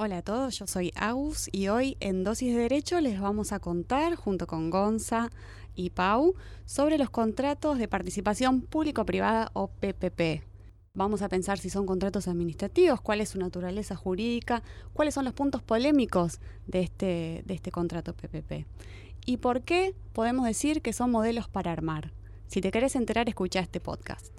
Hola a todos, yo soy Agus y hoy en Dosis de Derecho les vamos a contar, junto con Gonza y Pau, sobre los contratos de participación público-privada o PPP. Vamos a pensar si son contratos administrativos, cuál es su naturaleza jurídica, cuáles son los puntos polémicos de este, de este contrato PPP y por qué podemos decir que son modelos para armar. Si te querés enterar, escucha este podcast.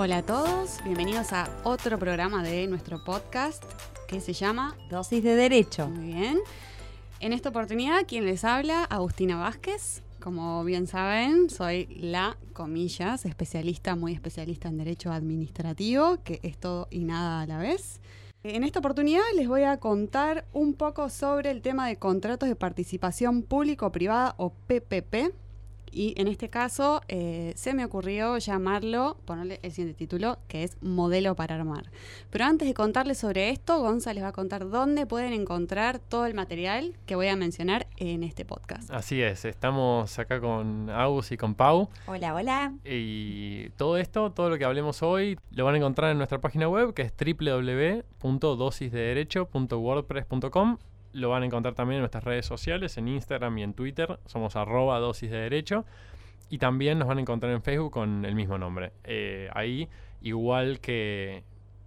Hola a todos, bienvenidos a otro programa de nuestro podcast que se llama Dosis de Derecho. Muy bien. En esta oportunidad, quien les habla, Agustina Vázquez. Como bien saben, soy la, comillas, especialista, muy especialista en Derecho Administrativo, que es todo y nada a la vez. En esta oportunidad les voy a contar un poco sobre el tema de contratos de participación público-privada o PPP y en este caso eh, se me ocurrió llamarlo, ponerle el siguiente título, que es Modelo para Armar. Pero antes de contarles sobre esto, Gonza les va a contar dónde pueden encontrar todo el material que voy a mencionar en este podcast. Así es, estamos acá con Agus y con Pau. Hola, hola. Y todo esto, todo lo que hablemos hoy, lo van a encontrar en nuestra página web, que es www.dosisdederecho.wordpress.com lo van a encontrar también en nuestras redes sociales, en Instagram y en Twitter. Somos arroba dosis de derecho. Y también nos van a encontrar en Facebook con el mismo nombre. Eh, ahí, igual que,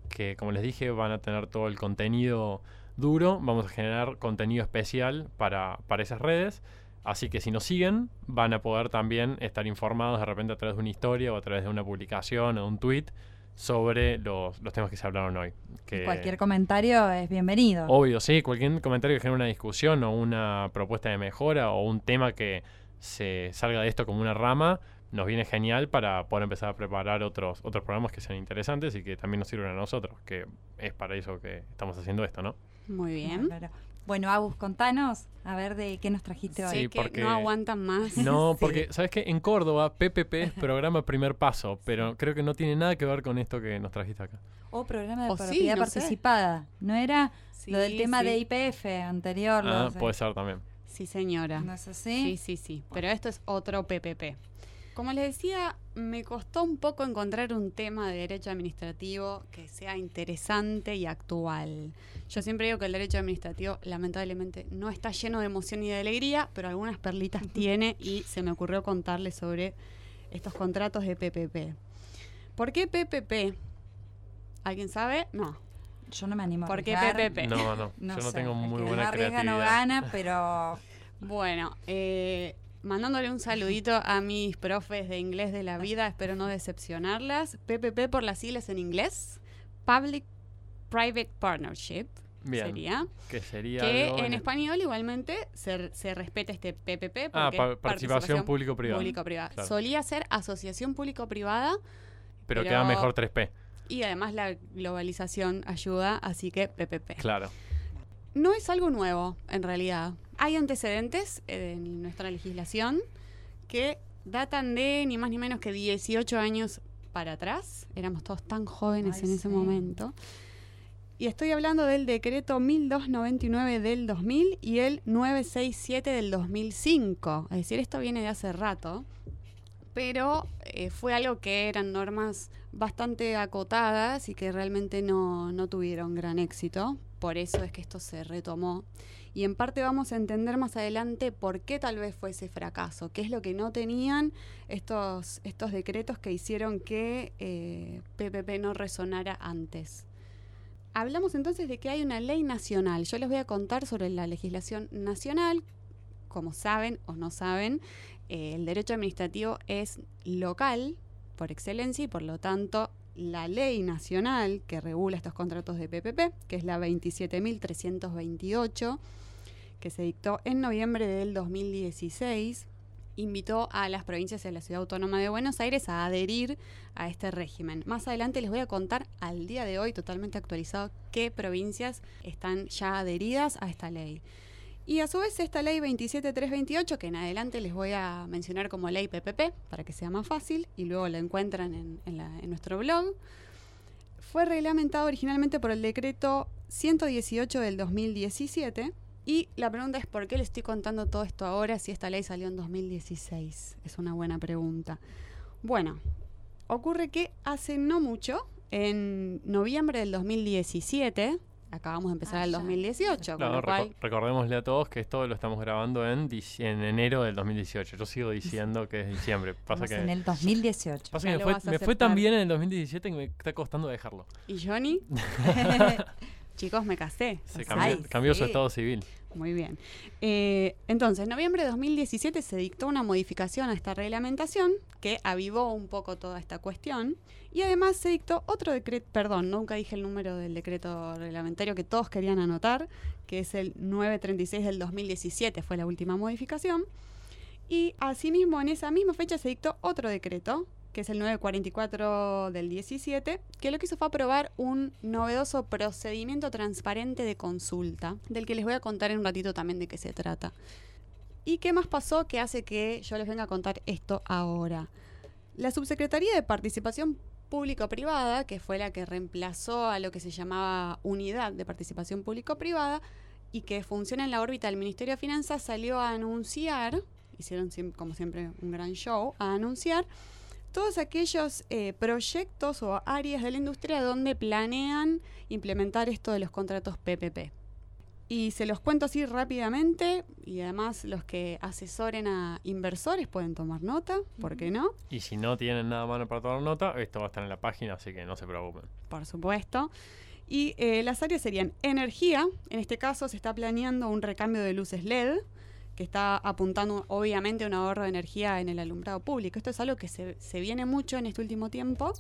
que, como les dije, van a tener todo el contenido duro. Vamos a generar contenido especial para, para esas redes. Así que si nos siguen, van a poder también estar informados de repente a través de una historia o a través de una publicación o un tweet sobre los, temas que se hablaron hoy. Que cualquier comentario es bienvenido. Obvio, sí, cualquier comentario que genere una discusión o una propuesta de mejora o un tema que se salga de esto como una rama, nos viene genial para poder empezar a preparar otros, otros programas que sean interesantes y que también nos sirvan a nosotros, que es para eso que estamos haciendo esto, ¿no? Muy bien. Bueno, Agus, contanos, a ver de qué nos trajiste hoy. Sí, porque no aguantan más. No, porque, ¿sabes qué? En Córdoba, PPP es programa primer paso, pero creo que no tiene nada que ver con esto que nos trajiste acá. O programa de propiedad participada. ¿No era lo del tema de IPF anterior? Ah, puede ser también. Sí, señora. ¿No es así? Sí, sí, sí. Pero esto es otro PPP. Como les decía, me costó un poco encontrar un tema de derecho administrativo que sea interesante y actual. Yo siempre digo que el derecho administrativo lamentablemente no está lleno de emoción y de alegría, pero algunas perlitas tiene y se me ocurrió contarles sobre estos contratos de PPP. ¿Por qué PPP? ¿Alguien sabe? No. Yo no me animo ¿Por qué PPP? No, no, yo no tengo muy buena no creatividad. no gana, pero... Bueno, eh, mandándole un saludito a mis profes de inglés de la vida, espero no decepcionarlas. PPP por las siglas en inglés, Public Private Partnership. sería. Que sería. Que en, español igualmente se, se respeta este PPP. Ah, participación, público-privada. Público-privada. Solía ser asociación público-privada. Pero, queda mejor 3P. Y además la globalización ayuda, así que PPP. Claro. No es algo nuevo, en realidad hay antecedentes en nuestra legislación que datan de ni más ni menos que 18 años para atrás. Éramos todos tan jóvenes en ese momento. Y estoy hablando del decreto 1299 del 2000 y el 967 del 2005. Es decir, esto viene de hace rato, pero eh, fue algo que eran normas bastante acotadas y que realmente no, no tuvieron gran éxito. Por eso es que esto se retomó y en parte vamos a entender más adelante por qué tal vez fue ese fracaso, qué es lo que no tenían estos, estos decretos que hicieron que PPP eh, no resonara antes. Hablamos entonces de que hay una ley nacional. Yo les voy a contar sobre la legislación nacional. Como saben o no saben, eh, el derecho administrativo es local por excelencia y por lo tanto la ley nacional que regula estos contratos de PPP, que es la 27.328, que se dictó en noviembre del 2016, invitó a las provincias de la Ciudad Autónoma de Buenos Aires a adherir a este régimen. Más adelante les voy a contar al día de hoy, totalmente actualizado, qué provincias están ya adheridas a esta ley. Y a su vez esta ley 27328, que en adelante les voy a mencionar como ley PPP, para que sea más fácil, y luego la encuentran en, en nuestro blog, fue reglamentado originalmente por el decreto 118 del 2017. Y la pregunta es, ¿por qué le estoy contando todo esto ahora si esta ley salió en 2016? Es una buena pregunta. Bueno, ocurre que hace no mucho, en noviembre del 2017, acabamos de empezar ah, el 2018. recordémosle a todos que esto lo estamos grabando en, en enero del 2018. Yo sigo diciendo que es diciembre. Pasa que, en el 2018. Pasa que me, fue, tan bien en el 2017 que me está costando dejarlo. ¿Y Johnny? Chicos, me casé. Se cambió, su estado civil. Muy bien. Eh, entonces, en noviembre de 2017 se dictó una modificación a esta reglamentación que avivó un poco toda esta cuestión. Y además se dictó otro decreto, perdón, nunca dije el número del decreto reglamentario que todos querían anotar, que es el 936 del 2017, fue la última modificación. Y asimismo, en esa misma fecha se dictó otro decreto, que es el 944 del 17, que lo que hizo fue aprobar un novedoso procedimiento transparente de consulta, del que les voy a contar en un ratito también de qué se trata. ¿Y qué más pasó que hace que yo les venga a contar esto ahora? La Subsecretaría de Participación Público-Privada, que fue la que reemplazó a lo que se llamaba Unidad de Participación Público-Privada y que funciona en la órbita del Ministerio de Finanzas, salió a anunciar, hicieron como siempre un gran show, a anunciar todos aquellos eh, proyectos o áreas de la industria donde planean implementar esto de los contratos PPP. Y se los cuento así rápidamente y además los que asesoren a inversores pueden tomar nota, ¿por qué no? Y si no tienen nada mano para tomar nota, esto va a estar en la página, así que no se preocupen. Por supuesto. Y eh, las áreas serían energía, en este caso se está planeando un recambio de luces LED, que está apuntando obviamente a un ahorro de energía en el alumbrado público. Esto es algo que se, viene mucho en este último tiempo,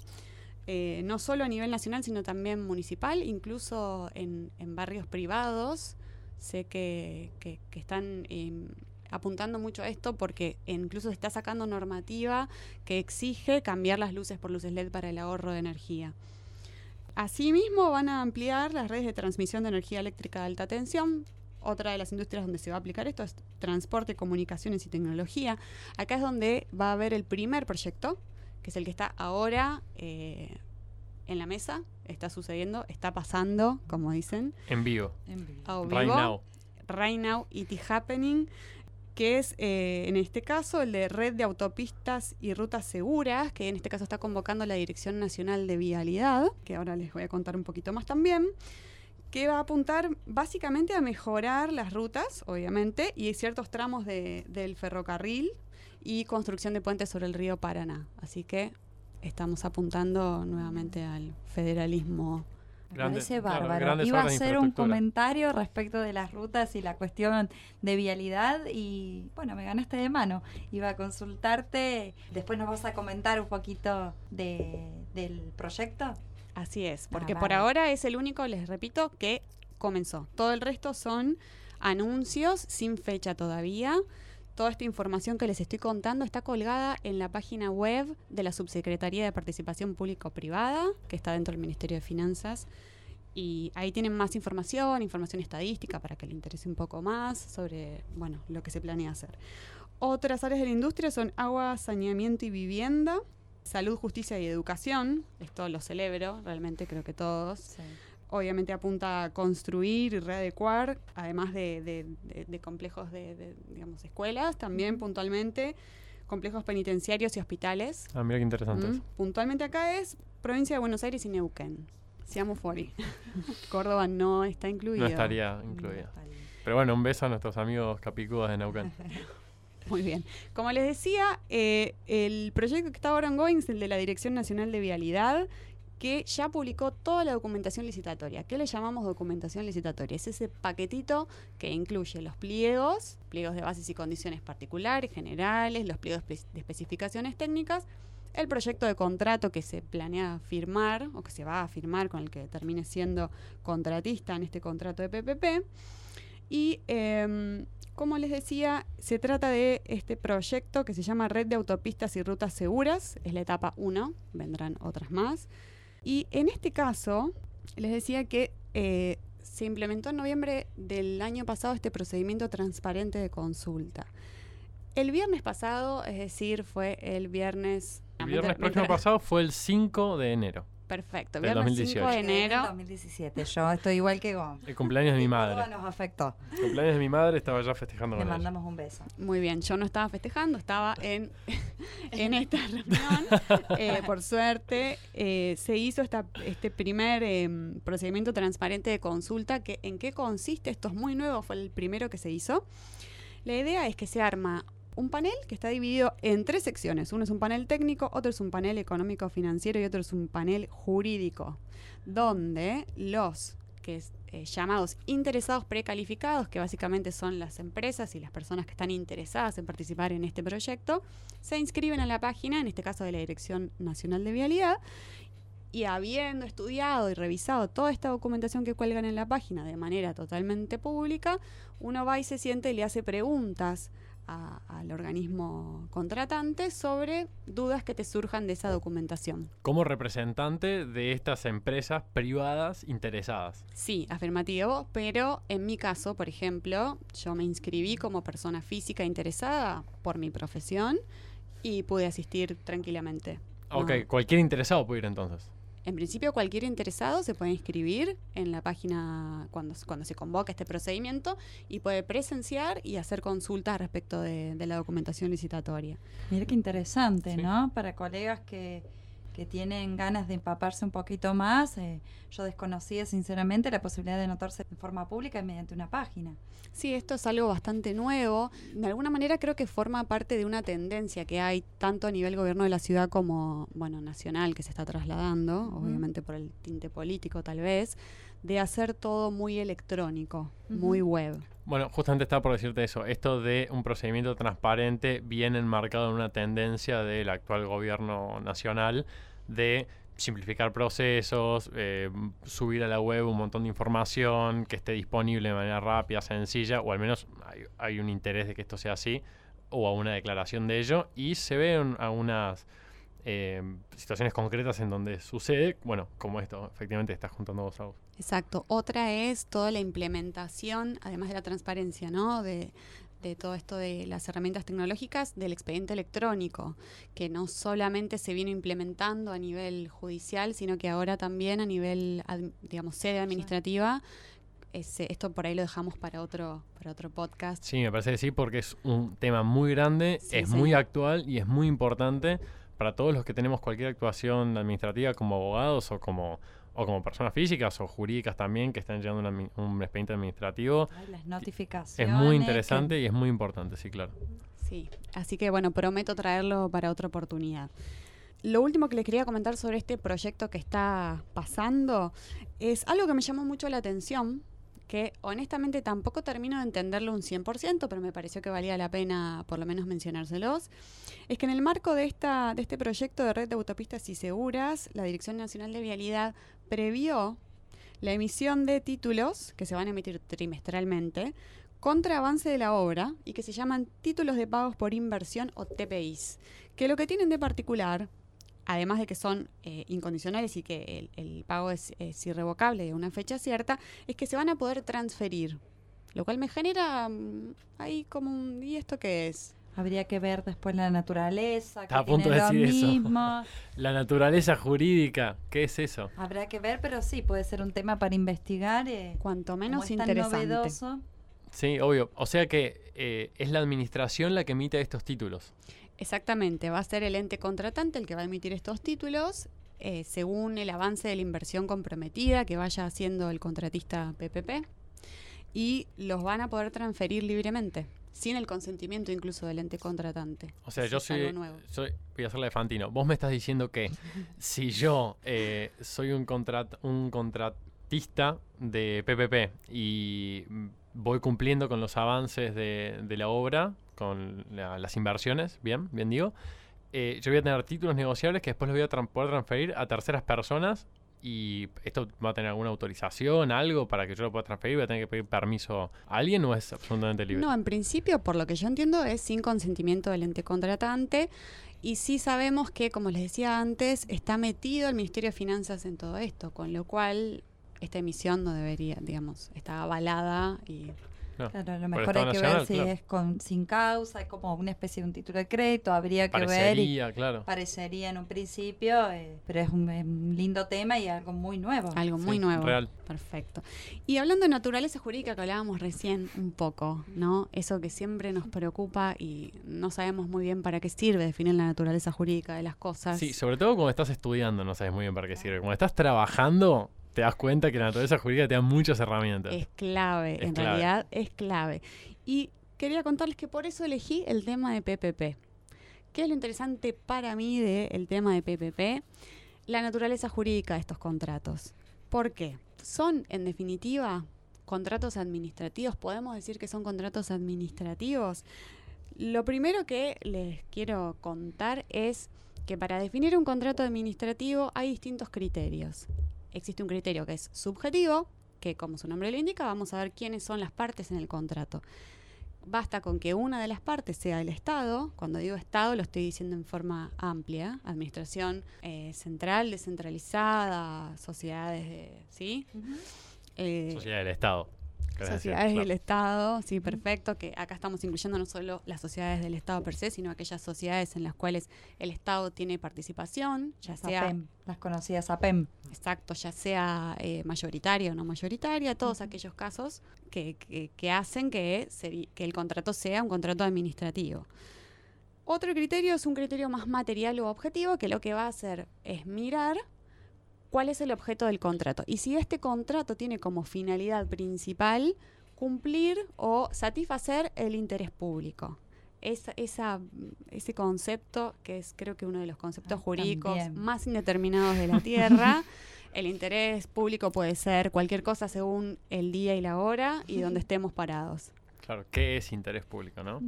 eh, no solo a nivel nacional, sino también municipal, incluso en, barrios privados. Sé que, están em, apuntando mucho a esto porque incluso se está sacando normativa que exige cambiar las luces por luces LED para el ahorro de energía. Asimismo, van a ampliar las redes de transmisión de energía eléctrica de alta tensión otra de las industrias donde se va a aplicar esto es transporte, comunicaciones y tecnología. Acá es donde va a haber el primer proyecto, que es el que está ahora eh, en la mesa, está sucediendo, está pasando, como dicen. En vivo. En vivo. Right now. Right now, it is happening que es eh, en este caso el de Red de Autopistas y Rutas Seguras, que en este caso está convocando la Dirección Nacional de Vialidad, que ahora les voy a contar un poquito más también que va a apuntar básicamente a mejorar las rutas, obviamente, y ciertos tramos del ferrocarril y construcción de puentes sobre el río Paraná. Así que estamos apuntando nuevamente al federalismo. Me parece bárbaro. Iba a hacer un comentario respecto de las rutas y la cuestión de vialidad y bueno, me ganaste de mano. Iba a consultarte, después nos vas a comentar un poquito del proyecto. Así es, porque por ahora es el único, les repito, que comenzó. Todo el resto son anuncios sin fecha todavía. Toda esta información que les estoy contando está colgada en la página web de la Subsecretaría de Participación Público-Privada, que está dentro del Ministerio de Finanzas. Y ahí tienen más información, información estadística para que le interese un poco más sobre bueno, lo que se planea hacer. Otras áreas de la industria son agua, saneamiento y vivienda, Salud, justicia y educación, esto lo celebro, realmente creo que todos. Obviamente apunta a construir y readecuar, además de, complejos de, digamos, escuelas, también puntualmente complejos penitenciarios y hospitales. Ah, mira qué interesante. Puntualmente acá es provincia de Buenos Aires y Neuquén. Seamos fuori. Córdoba no está incluida. No estaría incluida. Pero bueno, un beso a nuestros amigos capicudas de Neuquén. Muy bien. Como les decía, eh, el proyecto que está ahora ongoing es el de la Dirección Nacional de Vialidad, que ya publicó toda la documentación licitatoria. ¿Qué le llamamos documentación licitatoria? Es ese paquetito que incluye los pliegos, pliegos de bases y condiciones particulares, generales, los pliegos de especificaciones técnicas, el proyecto de contrato que se planea firmar o que se va a firmar con el que termine siendo contratista en este contrato de PPP. Y em, como les decía, se trata de este proyecto que se llama Red de Autopistas y Rutas Seguras, es la etapa 1, vendrán otras más. Y en este caso, les decía que eh, se implementó en noviembre del año pasado este procedimiento transparente de consulta. El viernes pasado, es decir, fue el viernes... El viernes próximo pasado fue el 5 de enero. Perfecto, viernes 5 de enero. 2017, yo estoy igual que vos. El cumpleaños de mi madre. Todo nos afectó. El cumpleaños de mi madre estaba ya festejando Le mandamos un beso. Muy bien, yo no estaba festejando, estaba en, en esta reunión. Eh, por suerte, eh, se hizo esta, este primer em, procedimiento transparente de consulta. Que, ¿En qué consiste? Esto es muy nuevo, fue el primero que se hizo. La idea es que se arma un panel que está dividido en tres secciones. Uno es un panel técnico, otro es un panel económico financiero y otro es un panel jurídico, donde los que eh, llamados interesados precalificados, que básicamente son las empresas y las personas que están interesadas en participar en este proyecto, se inscriben a la página, en este caso de la Dirección Nacional de Vialidad, y habiendo estudiado y revisado toda esta documentación que cuelgan en la página de manera totalmente pública, uno va y se siente y le hace preguntas al organismo contratante sobre dudas que te surjan de esa documentación. Como representante de estas empresas privadas interesadas. Sí, afirmativo, pero en mi caso, por ejemplo, yo me inscribí como persona física interesada por mi profesión y pude asistir tranquilamente. Ok, cualquier interesado puede ir entonces. En principio, cualquier interesado se puede inscribir en la página cuando, cuando se convoca este procedimiento y puede presenciar y hacer consultas respecto de, la documentación licitatoria. Mira qué interesante, ¿no? Para colegas que, que tienen ganas de empaparse un poquito más. Eh, yo desconocía sinceramente la posibilidad de anotarse de forma pública mediante una página. Sí, esto es algo bastante nuevo. De alguna manera creo que forma parte de una tendencia que hay tanto a nivel gobierno de la ciudad como, bueno, nacional, que se está trasladando, obviamente por el tinte político tal vez, de hacer todo muy electrónico, muy web. Bueno, justamente estaba por decirte eso. Esto de un procedimiento transparente viene enmarcado en una tendencia del actual gobierno nacional de simplificar procesos, eh, subir a la web un montón de información que esté disponible de manera rápida, sencilla, o al menos hay, un interés de que esto sea así, o a una declaración de ello, y se ven algunas eh, situaciones concretas en donde sucede, bueno, como esto, efectivamente estás juntando dos aguas. Exacto. Otra es toda la implementación, además de la transparencia, ¿no? De, de todo esto de las herramientas tecnológicas del expediente electrónico, que no solamente se viene implementando a nivel judicial, sino que ahora también a nivel, digamos, sede administrativa. esto por ahí lo dejamos para otro, para otro podcast. Sí, me parece que sí, porque es un tema muy grande, es muy actual y es muy importante para todos los que tenemos cualquier actuación administrativa como abogados o como o como personas físicas o jurídicas también que están llevando un expediente administrativo. las notificaciones. Es muy interesante y es muy importante, sí, claro. Sí, así que bueno, prometo traerlo para otra oportunidad. Lo último que les quería comentar sobre este proyecto que está pasando es algo que me llamó mucho la atención, que honestamente tampoco termino de entenderlo un 100%, pero me pareció que valía la pena por lo menos mencionárselos, es que en el marco de, esta, de este proyecto de red de autopistas y seguras, la Dirección Nacional de Vialidad previó la emisión de títulos que se van a emitir trimestralmente contra avance de la obra y que se llaman títulos de pagos por inversión o TPIs, que lo que tienen de particular además de que son eh, incondicionales y que el, pago es, irrevocable de una fecha cierta, es que se van a poder transferir. Lo cual me genera mm, ahí como un... ¿Y esto qué es? Habría que ver después la naturaleza. Está a punto de decir eso. la naturaleza jurídica, ¿qué es eso? Habrá que ver, pero sí, puede ser un tema para investigar. Eh, Cuanto menos interesante. Sí, obvio. O sea que eh, es la administración la que emite estos títulos. Exactamente, va a ser el ente contratante el que va a emitir estos títulos eh, según el avance de la inversión comprometida que vaya haciendo el contratista PPP y los van a poder transferir libremente, sin el consentimiento incluso del ente contratante. O sea, yo soy, soy, voy a hacerle de Fantino, vos me estás diciendo que si yo eh, soy un, contrat, un contratista de PPP y voy cumpliendo con los avances de, de la obra, con las inversiones, bien, bien digo, eh, yo voy a tener títulos negociables que después los voy a poder transferir a terceras personas y esto va a tener alguna autorización, algo para que yo lo pueda transferir, voy a tener que pedir permiso a alguien o es absolutamente libre. No, en principio, por lo que yo entiendo, es sin consentimiento del ente contratante. Y sí sabemos que, como les decía antes, está metido el Ministerio de Finanzas en todo esto, con lo cual esta emisión no debería, digamos, está avalada y Claro, lo mejor hay que ver si es con sin causa, es como una especie de un título de crédito, habría que ver. Y claro. Parecería en un principio, eh, pero es un, lindo tema y algo muy nuevo. Algo muy nuevo. Real. Perfecto. Y hablando de naturaleza jurídica que hablábamos recién un poco, ¿no? Eso que siempre nos preocupa y no sabemos muy bien para qué sirve definir la naturaleza jurídica de las cosas. Sí, sobre todo cuando estás estudiando no sabes muy bien para qué sirve. Cuando estás trabajando te das cuenta que la naturaleza jurídica te da muchas herramientas. Es clave, en realidad es clave. Y quería contarles que por eso elegí el tema de PPP. ¿Qué es lo interesante para mí del tema de PPP? La naturaleza jurídica de estos contratos. ¿Por qué? Son, en definitiva, contratos administrativos. ¿Podemos decir que son contratos administrativos? Lo primero que les quiero contar es que para definir un contrato administrativo hay distintos criterios existe un criterio que es subjetivo, que como su nombre lo indica, vamos a ver quiénes son las partes en el contrato. Basta con que una de las partes sea el Estado. Cuando digo Estado lo estoy diciendo en forma amplia. Administración eh, central, descentralizada, sociedades de... ¿Sí? Eh, Sociedad del Estado. Sociedades del Estado, sí, perfecto, que acá estamos incluyendo no solo las sociedades del Estado per se, sino aquellas sociedades en las cuales el Estado tiene participación, ya sea... las conocidas APEM. Exacto, ya sea eh, mayoritaria o no mayoritaria, todos aquellos casos que, que, hacen que, que el contrato sea un contrato administrativo. Otro criterio es un criterio más material o objetivo que lo que va a hacer es mirar cuál es el objeto del contrato y si este contrato tiene como finalidad principal cumplir o satisfacer el interés público. esa, ese concepto, que es creo que uno de los conceptos ah, jurídicos más indeterminados de la Tierra, el interés público puede ser cualquier cosa según el día y la hora y donde estemos parados. Claro, ¿qué es interés público, no?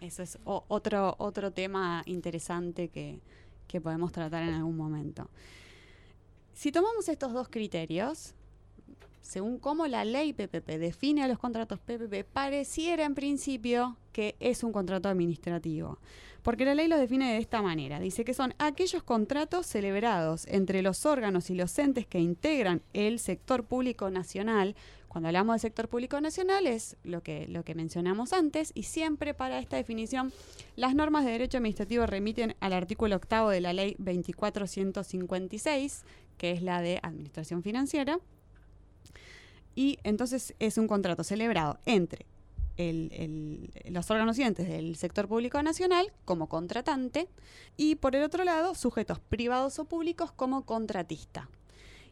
Eso es otro, otro tema interesante que, que podemos tratar en algún momento. Si tomamos estos dos criterios, según cómo la ley PPP define a los contratos PPP, pareciera en principio que es un contrato administrativo. Porque la ley lo define de esta manera. Dice que son aquellos contratos celebrados entre los órganos y los entes que integran el sector público nacional. Cuando hablamos del sector público nacional es lo que, lo que mencionamos antes y siempre para esta definición las normas de derecho administrativo remiten al artículo octavo de la ley 2456 que es la de administración financiera. Y entonces es un contrato celebrado entre los órganos del sector público nacional como contratante y por el otro lado sujetos privados o públicos como contratista.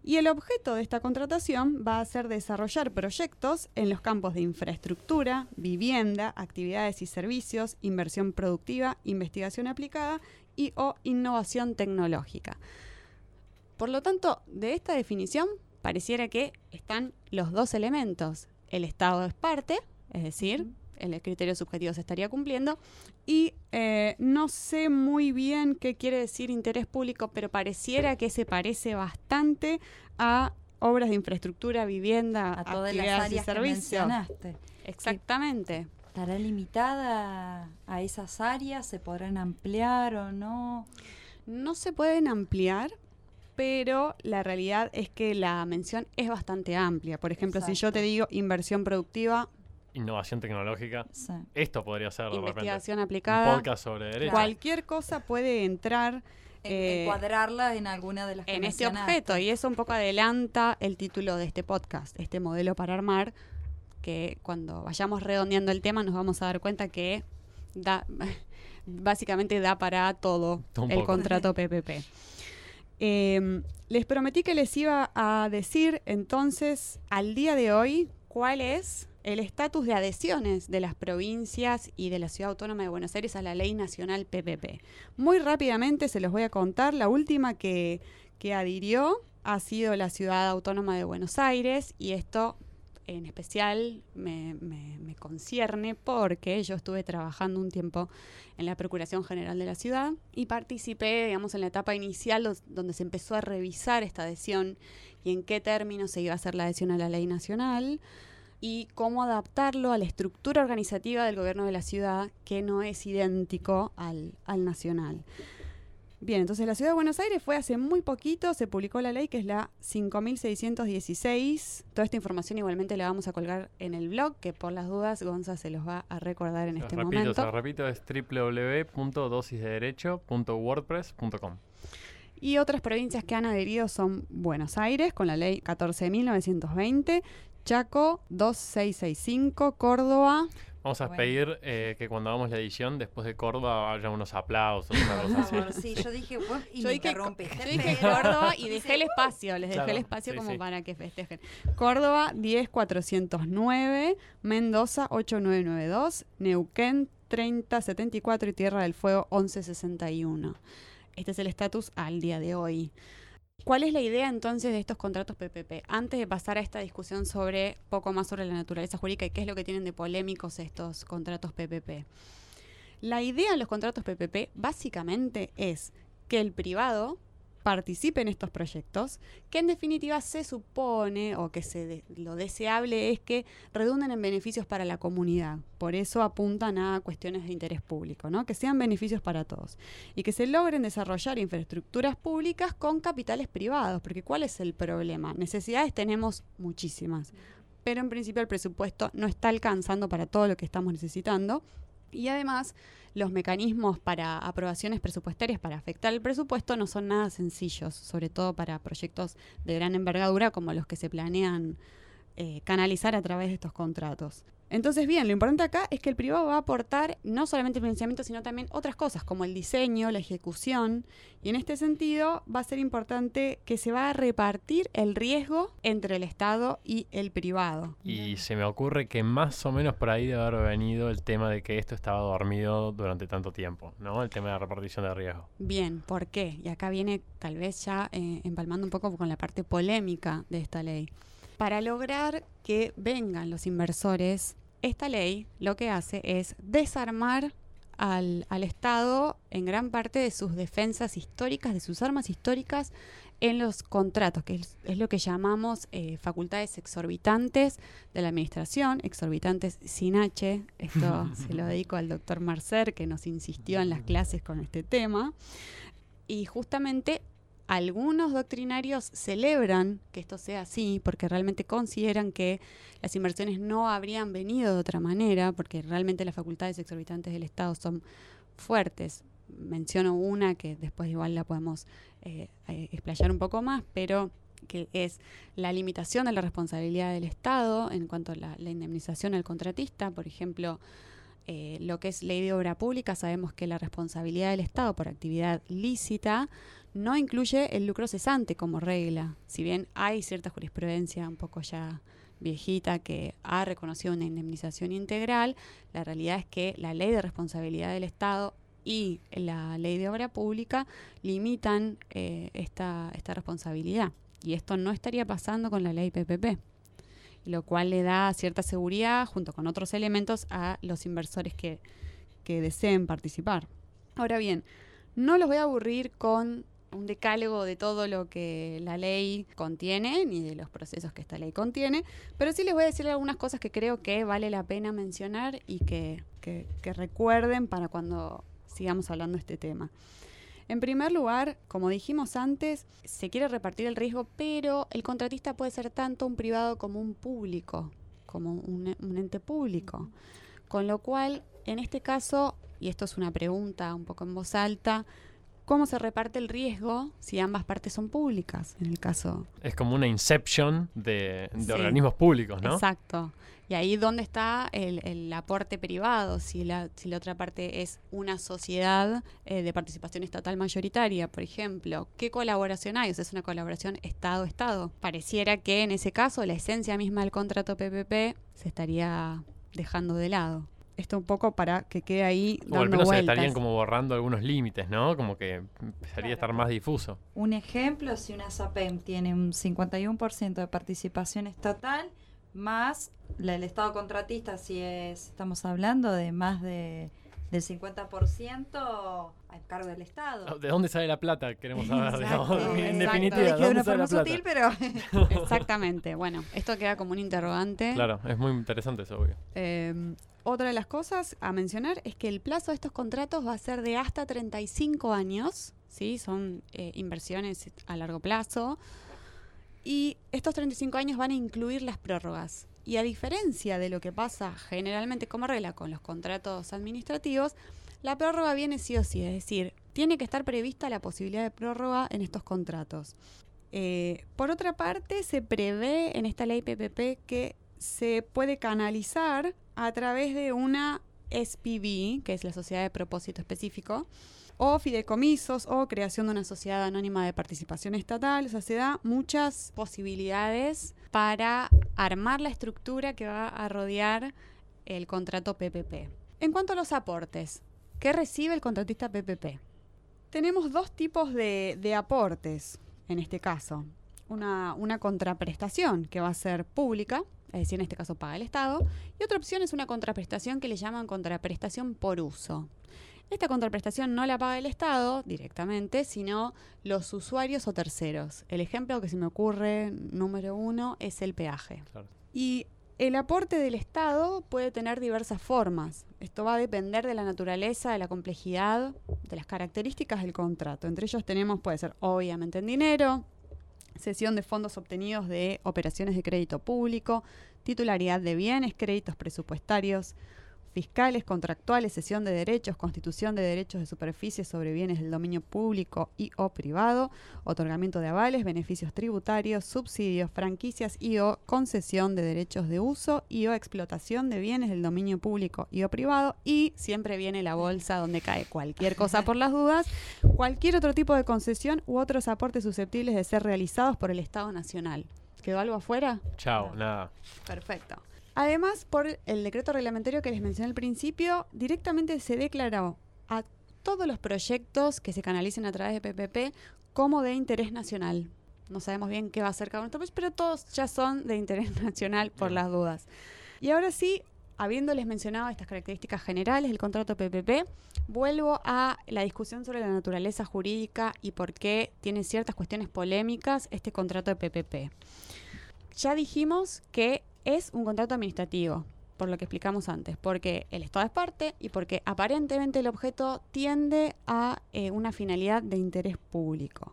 Y el objeto de esta contratación va a ser desarrollar proyectos en los campos de infraestructura, vivienda, actividades y servicios, inversión productiva, investigación aplicada y o innovación tecnológica. Por lo tanto, de esta definición pareciera que están los dos elementos. El Estado es parte, es decir, el criterio subjetivo se estaría cumpliendo. Y eh, no sé muy bien qué quiere decir interés público, pero pareciera que se parece bastante a obras de infraestructura, vivienda, a todas las áreas y servicios. Exactamente. ¿Estará limitada a esas áreas? ¿Se podrán ampliar o no? No se pueden ampliar, pero la realidad es que la mención es bastante amplia. Por ejemplo, si yo te digo inversión productiva, innovación tecnológica. Esto podría ser investigación aplicada. Un podcast sobre derecho. Cualquier cosa puede entrar. Eh, encuadrarla en alguna de las En este objeto, y eso un poco adelanta el título de este podcast, este modelo para armar, que cuando vayamos redondeando el tema nos vamos a dar cuenta que da básicamente da para todo el contrato PPP. Em, les prometí que les iba a decir entonces al día de hoy cuál es el estatus de adhesiones de las provincias y de la Ciudad Autónoma de Buenos Aires a la Ley Nacional PPP. Muy rápidamente se los voy a contar. La última que, que adhirió ha sido la Ciudad Autónoma de Buenos Aires y esto en especial me, concierne porque yo estuve trabajando un tiempo en la Procuración General de la Ciudad y participé, digamos, en la etapa inicial donde se empezó a revisar esta adhesión y en qué términos se iba a hacer la adhesión a la ley nacional y cómo adaptarlo a la estructura organizativa del gobierno de la ciudad que no es idéntico al, al nacional. Bien, entonces la Ciudad de Buenos Aires fue hace muy poquito, se publicó la ley que es la 5616. Toda esta información igualmente la vamos a colgar en el blog, que por las dudas Gonza se los va a recordar en este repito, momento. Lo repito, es www.dosisdederecho.wordpress.com. Y otras provincias que han adherido son Buenos Aires, con la ley 14.920, Chaco 2665, Córdoba Vamos a pedir eh, que cuando hagamos la edición, después de Córdoba, haya unos aplausos, una cosa así. Sí, yo dije, vos y yo dije, Yo dije Córdoba y dejé el espacio, les dejé el espacio como para que festejen. Córdoba 10409, Mendoza 8992, Neuquén 3074 y Tierra del Fuego 1161. Este es el estatus al día de hoy. ¿Cuál es la idea entonces de estos contratos PPP? Antes de pasar a esta discusión sobre poco más sobre la naturaleza jurídica y qué es lo que tienen de polémicos estos contratos PPP. La idea de los contratos PPP básicamente es que el privado participe en estos proyectos, que en definitiva se supone o que se lo deseable es que redunden en beneficios para la comunidad. Por eso apuntan a cuestiones de interés público, ¿no? que sean beneficios para todos y que se logren desarrollar infraestructuras públicas con capitales privados, porque ¿cuál es el problema? Necesidades tenemos muchísimas, pero en principio el presupuesto no está alcanzando para todo lo que estamos necesitando y además, los mecanismos para aprobaciones presupuestarias para afectar el presupuesto no son nada sencillos, sobre todo para proyectos de gran envergadura como los que se planean eh, canalizar a través de estos contratos. Entonces, bien, lo importante acá es que el privado va a aportar no solamente el financiamiento, sino también otras cosas como el diseño, la ejecución. Y en este sentido va a ser importante que se va a repartir el riesgo entre el Estado y el privado. Y se me ocurre que más o menos por ahí debe haber venido el tema de que esto estaba dormido durante tanto tiempo, ¿no? El tema de la repartición de riesgo. Bien, ¿por qué? Y acá viene tal vez ya eh, empalmando un poco con la parte polémica de esta ley. Para lograr que vengan los inversores, esta ley lo que hace es desarmar al, Estado en gran parte de sus defensas históricas, de sus armas históricas en los contratos, que es, lo que llamamos eh, facultades exorbitantes de la administración, exorbitantes sin H. Esto se lo dedico al doctor Marcer, que nos insistió en las clases con este tema. Y justamente algunos doctrinarios celebran que esto sea así porque realmente consideran que las inversiones no habrían venido de otra manera, porque realmente las facultades exorbitantes del Estado son fuertes. Menciono una que después igual la podemos eh, eh, explayar un poco más, pero que es la limitación de la responsabilidad del Estado en cuanto a la, indemnización al contratista, por ejemplo, eh, lo que es ley de obra pública, sabemos que la responsabilidad del Estado por actividad lícita no incluye el lucro cesante como regla, si bien hay cierta jurisprudencia un poco ya viejita que ha reconocido una indemnización integral, la realidad es que la ley de responsabilidad del Estado y la ley de obra pública limitan eh, esta, esta responsabilidad. Y esto no estaría pasando con la ley PPP, lo cual le da cierta seguridad junto con otros elementos a los inversores que, que deseen participar. Ahora bien, no los voy a aburrir con un decálogo de todo lo que la ley contiene, ni de los procesos que esta ley contiene, pero sí les voy a decir algunas cosas que creo que vale la pena mencionar y que, recuerden para cuando sigamos hablando de este tema. En primer lugar, como dijimos antes, se quiere repartir el riesgo, pero el contratista puede ser tanto un privado como un público, como un, un ente público. Con lo cual, en este caso, y esto es una pregunta un poco en voz alta, cómo se reparte el riesgo si ambas partes son públicas, en el caso. Es como una inception de, organismos públicos, ¿no? Exacto. Y ahí dónde está el, aporte privado, si la, si la otra parte es una sociedad eh, de participación estatal mayoritaria, por ejemplo, ¿qué colaboración hay? O sea, es una colaboración Estado-Estado. Pareciera que en ese caso la esencia misma del contrato PPP se estaría dejando de lado esto un poco para que quede ahí dando O al menos se estarían como borrando algunos límites, ¿no? Como que empezaría a estar más difuso. Un ejemplo, si una SAPEM tiene un 51% de participación estatal, más la, el Estado contratista, si es, estamos hablando de más de del 50% al cargo del Estado. ¿De dónde sale la plata? Queremos saber, en definitiva. ¿de una forma sutil, pero... Exactamente. Bueno, esto queda como un interrogante. Claro, es muy interesante eso, obvio. Eh, otra de las cosas a mencionar es que el plazo de estos contratos va a ser de hasta 35 años, ¿sí? Son eh, inversiones a largo plazo. Y estos 35 años van a incluir las prórrogas. Y a diferencia de lo que pasa generalmente como regla con los contratos administrativos, la prórroga viene sí o sí, es decir, tiene que estar prevista la posibilidad de prórroga en estos contratos. Eh, por otra parte, se prevé en esta ley PPP que se puede canalizar a través de una SPV, que es la sociedad de propósito específico, o fideicomisos o creación de una sociedad anónima de participación estatal. O sea, se da muchas posibilidades para armar la estructura que va a rodear el contrato PPP. En cuanto a los aportes, ¿qué recibe el contratista PPP? Tenemos dos tipos de, aportes en este caso. Una, una contraprestación que va a ser pública, es decir, en este caso paga el Estado, y otra opción es una contraprestación que le llaman contraprestación por uso. Esta contraprestación no la paga el Estado directamente, sino los usuarios o terceros. El ejemplo que se me ocurre, número uno, es el peaje. Y el aporte del Estado puede tener diversas formas. Esto va a depender de la naturaleza, de la complejidad, de las características del contrato. Entre ellos tenemos, puede ser obviamente en dinero, cesión de fondos obtenidos de operaciones de crédito público, titularidad de bienes, créditos presupuestarios, fiscales, contractuales, cesión de derechos, constitución de derechos de superficie sobre bienes del dominio público y o privado, otorgamiento de avales, beneficios tributarios, subsidios, franquicias y o concesión de derechos de uso y o explotación de bienes del dominio público y o privado y siempre viene la bolsa donde cae cualquier cosa por las dudas, cualquier otro tipo de concesión u otros aportes susceptibles de ser realizados por el Estado Nacional. ¿Quedó algo afuera? Chao, nada. Perfecto. Además, por el decreto reglamentario que les mencioné al principio, directamente se declaró a todos los proyectos que se canalicen a través de PPP como de interés nacional. No sabemos bien qué va a ser cada uno de estos, pero todos ya son de interés nacional por las dudas. Y ahora sí, habiéndoles mencionado estas características generales del contrato PPP, vuelvo a la discusión sobre la naturaleza jurídica y por qué tiene ciertas cuestiones polémicas este contrato de PPP. Ya dijimos que es un contrato administrativo, por lo que explicamos antes, porque el Estado es parte y porque aparentemente el objeto tiende a eh, una finalidad de interés público.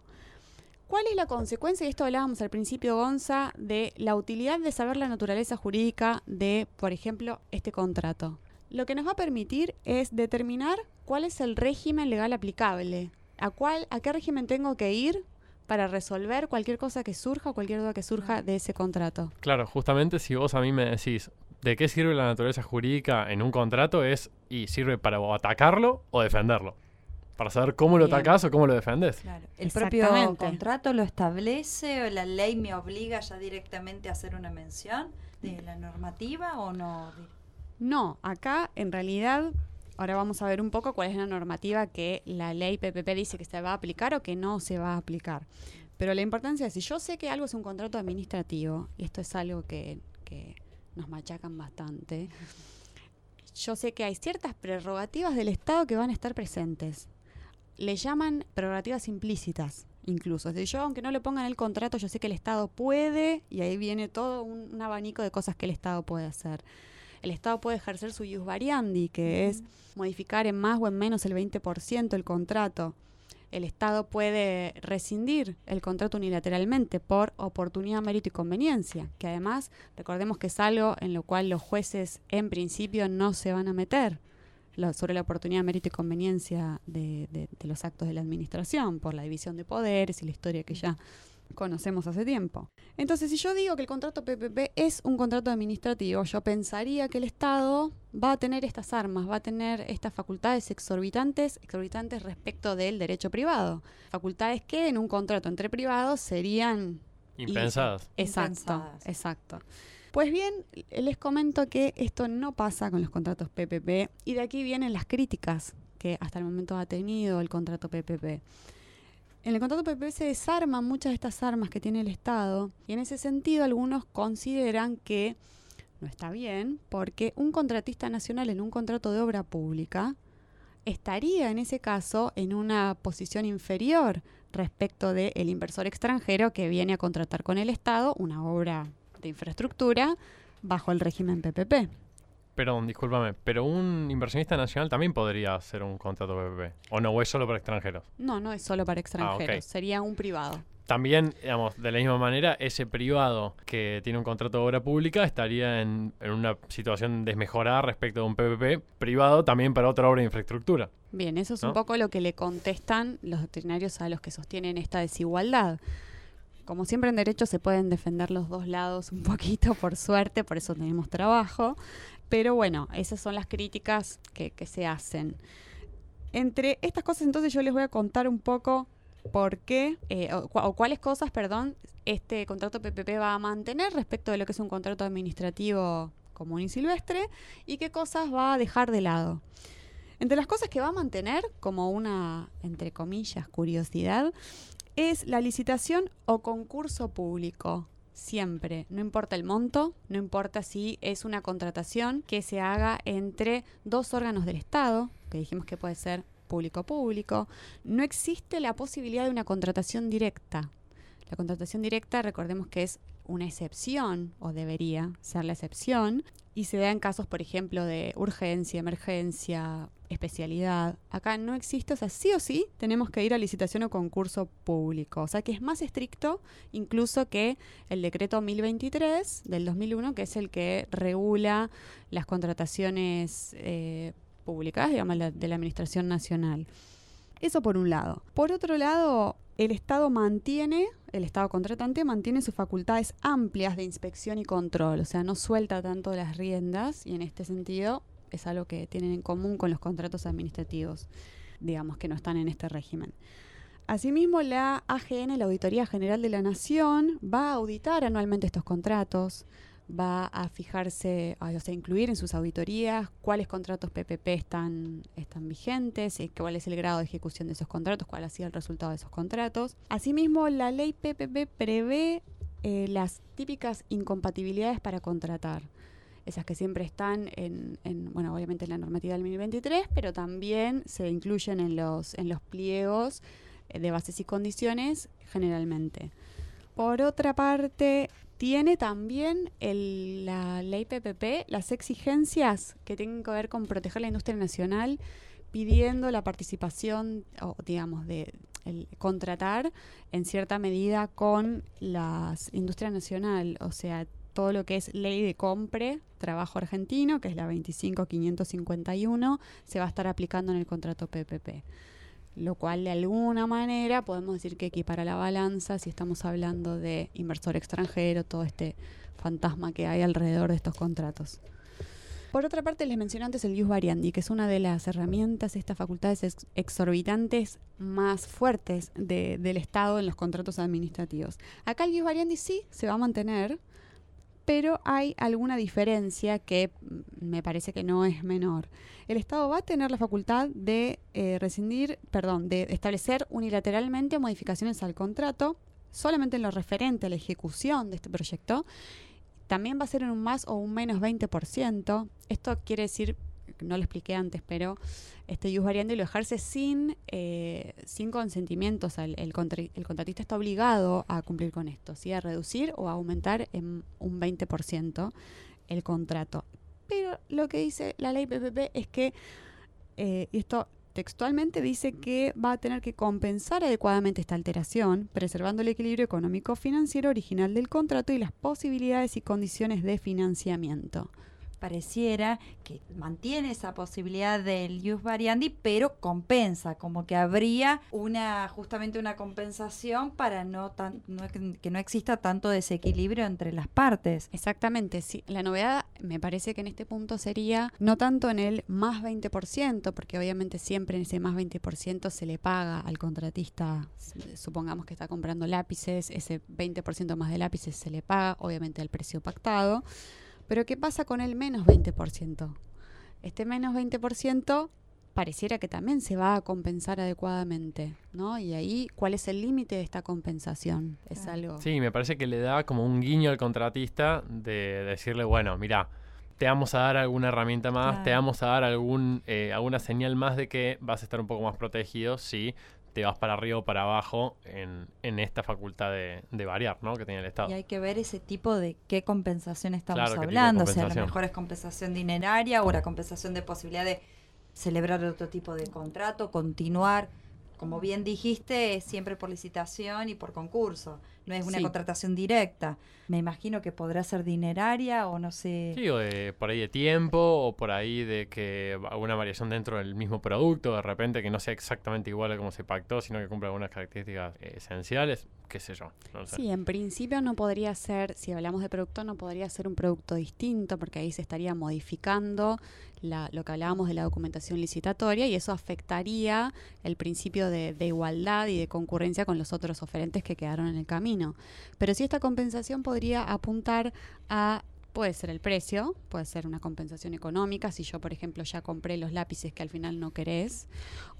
¿Cuál es la consecuencia? Y esto hablábamos al principio, Gonza, de la utilidad de saber la naturaleza jurídica de, por ejemplo, este contrato. Lo que nos va a permitir es determinar cuál es el régimen legal aplicable, a, cuál, a qué régimen tengo que ir para resolver cualquier cosa que surja o cualquier duda que surja de ese contrato. Claro, justamente si vos a mí me decís de qué sirve la naturaleza jurídica en un contrato es y sirve para atacarlo o defenderlo. Para saber cómo lo atacás o cómo lo defendes. Claro. El propio contrato lo establece o la ley me obliga ya directamente a hacer una mención de la normativa o no. No, acá en realidad Ahora vamos a ver un poco cuál es la normativa que la ley PPP dice que se va a aplicar o que no se va a aplicar. Pero la importancia es, si yo sé que algo es un contrato administrativo, y esto es algo que, que nos machacan bastante, yo sé que hay ciertas prerrogativas del Estado que van a estar presentes. Le llaman prerrogativas implícitas, incluso. Es yo, aunque no le pongan el contrato, yo sé que el Estado puede, y ahí viene todo un abanico de cosas que el Estado puede hacer el Estado puede ejercer su ius variandi, que es modificar en más o en menos el 20% el contrato. El Estado puede rescindir el contrato unilateralmente por oportunidad, mérito y conveniencia, que además recordemos que es algo en lo cual los jueces en principio no se van a meter sobre la oportunidad, mérito y conveniencia de, de los actos de la administración por la división de poderes y la historia que ya conocemos hace tiempo. Entonces, si yo digo que el contrato PPP es un contrato administrativo, yo pensaría que el Estado va a tener estas armas, va a tener estas facultades exorbitantes, exorbitantes respecto del derecho privado. Facultades que en un contrato entre privados serían impensadas. Exacto, exacto. Pues bien, les comento que esto no pasa con los contratos PPP y de aquí vienen las críticas que hasta el momento ha tenido el contrato PPP en el contrato PPP se desarman muchas de estas armas que tiene el Estado y en ese sentido algunos consideran que no está bien porque un contratista nacional en un contrato de obra pública estaría en ese caso en una posición inferior respecto del inversor extranjero que viene a contratar con el Estado una obra de infraestructura bajo el régimen PPP. Perdón, discúlpame, pero un inversionista nacional también podría hacer un contrato PPP. ¿O no? ¿O es solo para extranjeros? No, no es solo para ah, extranjeros. Sería un privado. También, digamos, de la misma manera, ese privado que tiene un contrato de obra pública estaría en, una situación desmejorada respecto de un PPP privado también para otra obra de infraestructura. Bien, eso es un poco lo que le contestan los veterinarios a los que sostienen esta desigualdad. Como siempre en derecho se pueden defender los dos lados un poquito, por suerte, por eso tenemos trabajo. Pero bueno, esas son las críticas que, se hacen. Entre estas cosas entonces yo les voy a contar un poco por qué eh, o, cuáles cosas, perdón, este contrato PPP va a mantener respecto de lo que es un contrato administrativo común y silvestre y qué cosas va a dejar de lado. Entre las cosas que va a mantener, como una, entre comillas, curiosidad, es la licitación o concurso público siempre, no importa el monto, no importa si es una contratación que se haga entre dos órganos del Estado, que dijimos que puede ser público-público, no existe la posibilidad de una contratación directa. La contratación directa, recordemos que es una excepción, o debería ser la excepción, y se da en casos, por ejemplo, de urgencia, emergencia, especialidad. Acá no existe, o sea, sí o sí tenemos que ir a licitación o concurso público. O sea que es más estricto incluso que el decreto 1023 del 2001, que es el que regula las contrataciones eh, públicas, digamos, de la Administración Nacional. Eso por un lado. Por otro lado, el Estado mantiene, el Estado contratante mantiene sus facultades amplias de inspección y control, o sea, no suelta tanto las riendas y en este sentido es algo que tienen en común con los contratos administrativos, digamos, que no están en este régimen. Asimismo, la AGN, la Auditoría General de la Nación, va a auditar anualmente estos contratos, va a fijarse, o sea, incluir en sus auditorías cuáles contratos PPP están, vigentes, y cuál es el grado de ejecución de esos contratos, cuál ha sido el resultado de esos contratos. Asimismo, la ley PPP prevé eh, las típicas incompatibilidades para contratar esas que siempre están en, bueno, obviamente en la normativa del 2023, pero también se incluyen en los, en los pliegos eh, de bases y condiciones generalmente. Por otra parte, tiene también la ley PPP las exigencias que tienen que ver con proteger la industria nacional, pidiendo la participación, o digamos, de contratar en cierta medida con las industria nacional, o sea, todo lo que es ley de compre, trabajo argentino, que es la 25551, se va a estar aplicando en el contrato PPP. Lo cual de alguna manera podemos decir que equipara la balanza si estamos hablando de inversor extranjero, todo este fantasma que hay alrededor de estos contratos. Por otra parte, les mencioné antes el Ius Variandi, que es una de las herramientas, estas facultades exorbitantes más fuertes del Estado en los contratos administrativos. Acá el Ius Variandi sí se va a mantener, pero hay alguna diferencia que me parece que no es menor. El Estado va a tener la facultad de eh, rescindir, perdón, de establecer unilateralmente modificaciones al contrato, solamente en lo referente a la ejecución de este proyecto. También va a ser en un más o un menos 20%. Esto quiere decir no lo expliqué antes, pero este use variando y lo dejarse sin, eh, sin consentimientos. El, el, contratista está obligado a cumplir con esto, ¿sí? a reducir o a aumentar en un 20% el contrato. Pero lo que dice la ley PPP es que, eh, esto textualmente dice que va a tener que compensar adecuadamente esta alteración, preservando el equilibrio económico-financiero original del contrato y las posibilidades y condiciones de financiamiento pareciera que mantiene esa posibilidad del use variandi, pero compensa, como que habría una justamente una compensación para no, tan, que no exista tanto desequilibrio entre las partes. Exactamente, sí. La novedad me parece que en este punto sería no tanto en el más 20%, porque obviamente siempre en ese más 20% se le paga al contratista, supongamos que está comprando lápices, ese 20% más de lápices se le paga obviamente al precio pactado pero ¿qué pasa con el menos 20%? Este menos 20% pareciera que también se va a compensar adecuadamente, ¿no? Y ahí, ¿cuál es el límite de esta compensación? Es algo... Sí, me parece que le da como un guiño al contratista de decirle, bueno, mira, te vamos a dar alguna herramienta más, te vamos a dar algún, eh, alguna señal más de que vas a estar un poco más protegido si te vas para arriba o para abajo en, en esta facultad de, de, variar, ¿no? Que tiene el Estado. Y hay que ver ese tipo de qué compensación estamos hablando, o sea, a lo mejor es compensación dineraria o la compensación de posibilidad de celebrar otro tipo de contrato, continuar como bien dijiste, es siempre por licitación y por concurso, no es una contratación directa. Me imagino que podrá ser dineraria o no sé. Sí, o por ahí de tiempo, o por ahí de que alguna variación dentro del mismo producto, de repente que no sea exactamente igual a como se pactó, sino que cumpla algunas características esenciales, qué sé yo. Sí, en principio no podría ser, si hablamos de producto, no podría ser un producto distinto, porque ahí se estaría modificando lo que hablábamos de la documentación licitatoria y eso afectaría el principio de, igualdad y de concurrencia con los otros oferentes que quedaron en el camino. Pero si esta compensación podría apuntar a Puede ser el precio, puede ser una compensación económica, si yo, por ejemplo, ya compré los lápices que al final no querés,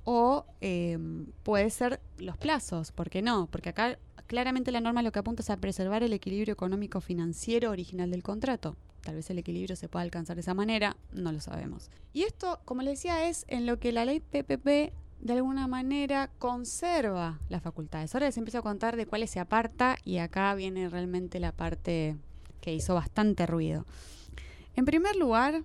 o em, puede ser los plazos, ¿por qué no? Porque acá claramente la norma lo que apunta es a preservar el equilibrio económico financiero original del contrato. Tal vez el equilibrio se pueda alcanzar de esa manera, no lo sabemos. Y esto, como les decía, es en lo que la ley PPP de alguna manera conserva las facultades. Ahora les empiezo a contar de cuáles se aparta y acá viene realmente la parte que hizo bastante ruido. En primer lugar,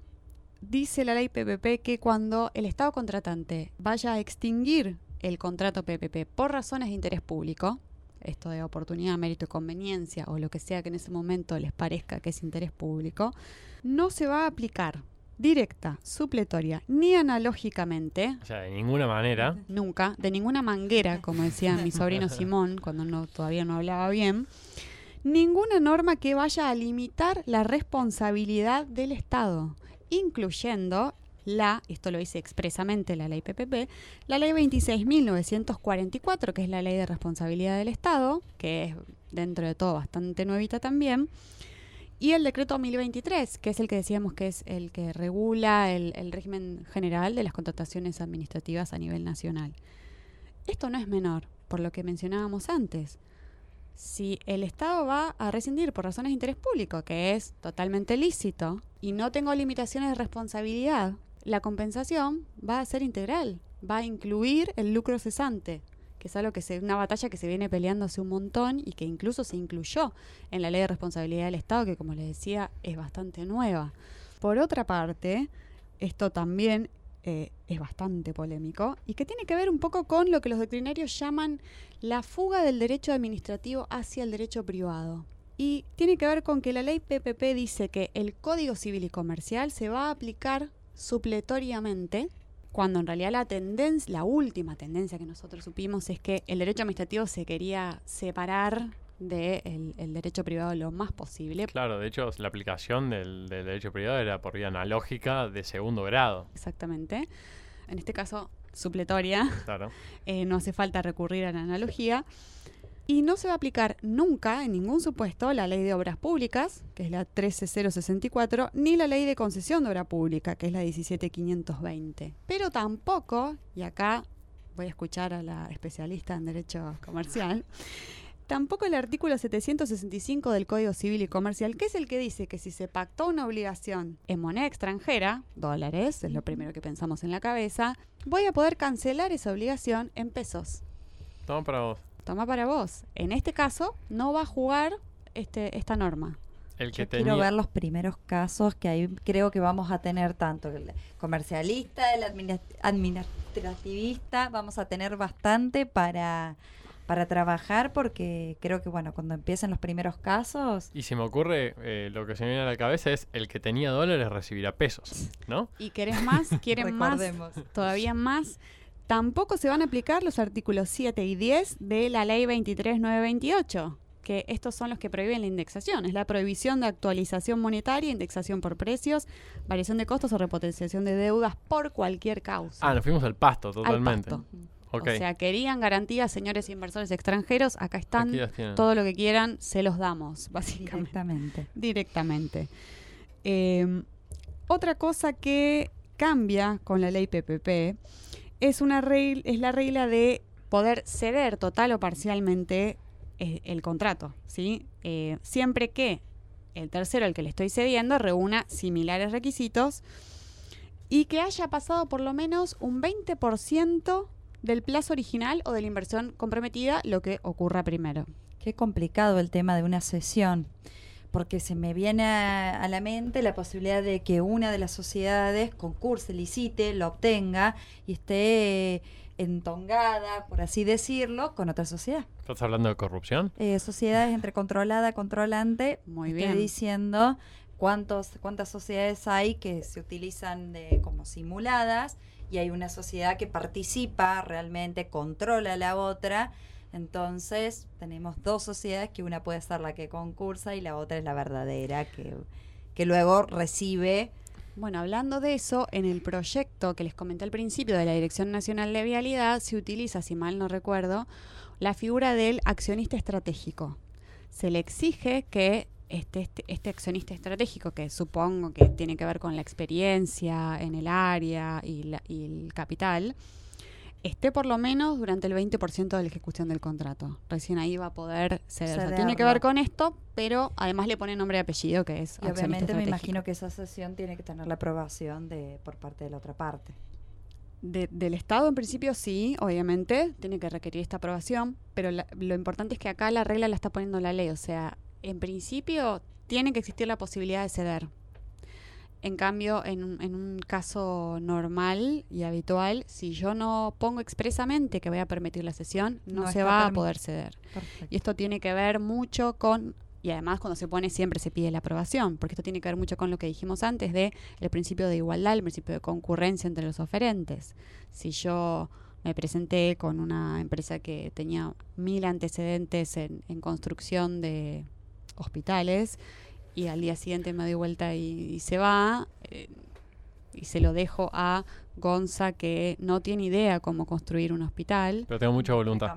dice la ley PPP que cuando el Estado contratante vaya a extinguir el contrato PPP por razones de interés público, esto de oportunidad, mérito y conveniencia o lo que sea que en ese momento les parezca que es interés público, no se va a aplicar directa, supletoria, ni analógicamente. O sea, de ninguna manera. Nunca, de ninguna manguera, como decía mi sobrino Simón cuando no, todavía no hablaba bien. Ninguna norma que vaya a limitar la responsabilidad del Estado, incluyendo la, esto lo dice expresamente la ley PPP, la ley 26.944, que es la ley de responsabilidad del Estado, que es dentro de todo bastante nuevita también, y el decreto 1023, que es el que decíamos que es el que regula el, el régimen general de las contrataciones administrativas a nivel nacional. Esto no es menor, por lo que mencionábamos antes si el Estado va a rescindir por razones de interés público, que es totalmente lícito, y no tengo limitaciones de responsabilidad, la compensación va a ser integral, va a incluir el lucro cesante, que es algo que es una batalla que se viene peleando hace un montón y que incluso se incluyó en la ley de responsabilidad del Estado, que como les decía es bastante nueva. Por otra parte, esto también eh, es bastante polémico y que tiene que ver un poco con lo que los doctrinarios llaman la fuga del derecho administrativo hacia el derecho privado. Y tiene que ver con que la ley PPP dice que el Código Civil y Comercial se va a aplicar supletoriamente, cuando en realidad la tendencia, la última tendencia que nosotros supimos es que el derecho administrativo se quería separar del el derecho privado lo más posible. Claro, de hecho la aplicación del, derecho privado era por vía analógica de segundo grado. Exactamente. En este caso, supletoria. Claro. Eh, no hace falta recurrir a la analogía. Y no se va a aplicar nunca, en ningún supuesto, la ley de obras públicas, que es la 13064, ni la ley de concesión de obra pública, que es la 17520. Pero tampoco, y acá voy a escuchar a la especialista en derecho comercial, tampoco el artículo 765 del Código Civil y Comercial, que es el que dice que si se pactó una obligación en moneda extranjera, dólares, es lo primero que pensamos en la cabeza, voy a poder cancelar esa obligación en pesos. Toma para vos toma para vos. En este caso, no va a jugar este, esta norma. El que quiero ver los primeros casos que ahí creo que vamos a tener tanto el comercialista, el administrativista, vamos a tener bastante para para trabajar porque creo que bueno cuando empiecen los primeros casos y se me ocurre eh, lo que se me viene a la cabeza es el que tenía dólares recibirá pesos no y querés más quieren más todavía más Tampoco se van a aplicar los artículos 7 y 10 de la ley 23928, que estos son los que prohíben la indexación. Es la prohibición de actualización monetaria, indexación por precios, variación de costos o repotenciación de deudas por cualquier causa. Ah, nos fuimos al pasto totalmente. O sea, querían garantías, señores inversores extranjeros, acá están, todo lo que quieran, se los damos, básicamente. Directamente. Directamente. Em, otra cosa que cambia con la ley PPP es, una regla, es la regla de poder ceder total o parcialmente eh, el contrato, ¿sí? Eh, siempre que el tercero al que le estoy cediendo reúna similares requisitos y que haya pasado por lo menos un 20% del plazo original o de la inversión comprometida, lo que ocurra primero. Qué complicado el tema de una sesión, porque se me viene a, la mente la posibilidad de que una de las sociedades concurse, licite, lo obtenga y esté entongada, por así decirlo, con otra sociedad. ¿Estás hablando de corrupción? Eh, sociedades entre controlada, controlante. Muy bien. Estoy diciendo cuántos, cuántas sociedades hay que se utilizan de, como simuladas y hay una sociedad que participa realmente, controla a la otra. Entonces tenemos dos sociedades que una puede ser la que concursa y la otra es la verdadera que, que luego recibe bueno, hablando de eso, en el proyecto que les comenté al principio de la Dirección Nacional de Vialidad se utiliza, si mal no recuerdo, la figura del accionista estratégico. Se le exige que este, este, este, accionista estratégico, que supongo que tiene que ver con la experiencia en el área y, y el capital, esté por lo menos durante el 20% de la ejecución del contrato. Recién ahí va a poder ceder. tiene que ver con esto, pero además le pone nombre y apellido, que es. Y obviamente me imagino que esa sesión tiene que tener la aprobación de por parte de la otra parte. del Estado, en principio, sí, obviamente, tiene que requerir esta aprobación, pero lo importante es que acá la regla la está poniendo la ley. O sea, en principio, tiene que existir la posibilidad de ceder. En cambio, en un, caso normal y habitual, si yo no pongo expresamente que voy a permitir la sesión, no, se va a poder ceder. Y esto tiene que ver mucho con, y además cuando se pone siempre se pide la aprobación, porque esto tiene que ver mucho con lo que dijimos antes de el principio de igualdad, el principio de concurrencia entre los oferentes. Si yo me presenté con una empresa que tenía mil antecedentes en, en construcción de hospitales, y al día siguiente me doy vuelta y, se va eh, y se lo dejo a Gonza que no tiene idea cómo construir un hospital. Pero tengo mucha voluntad.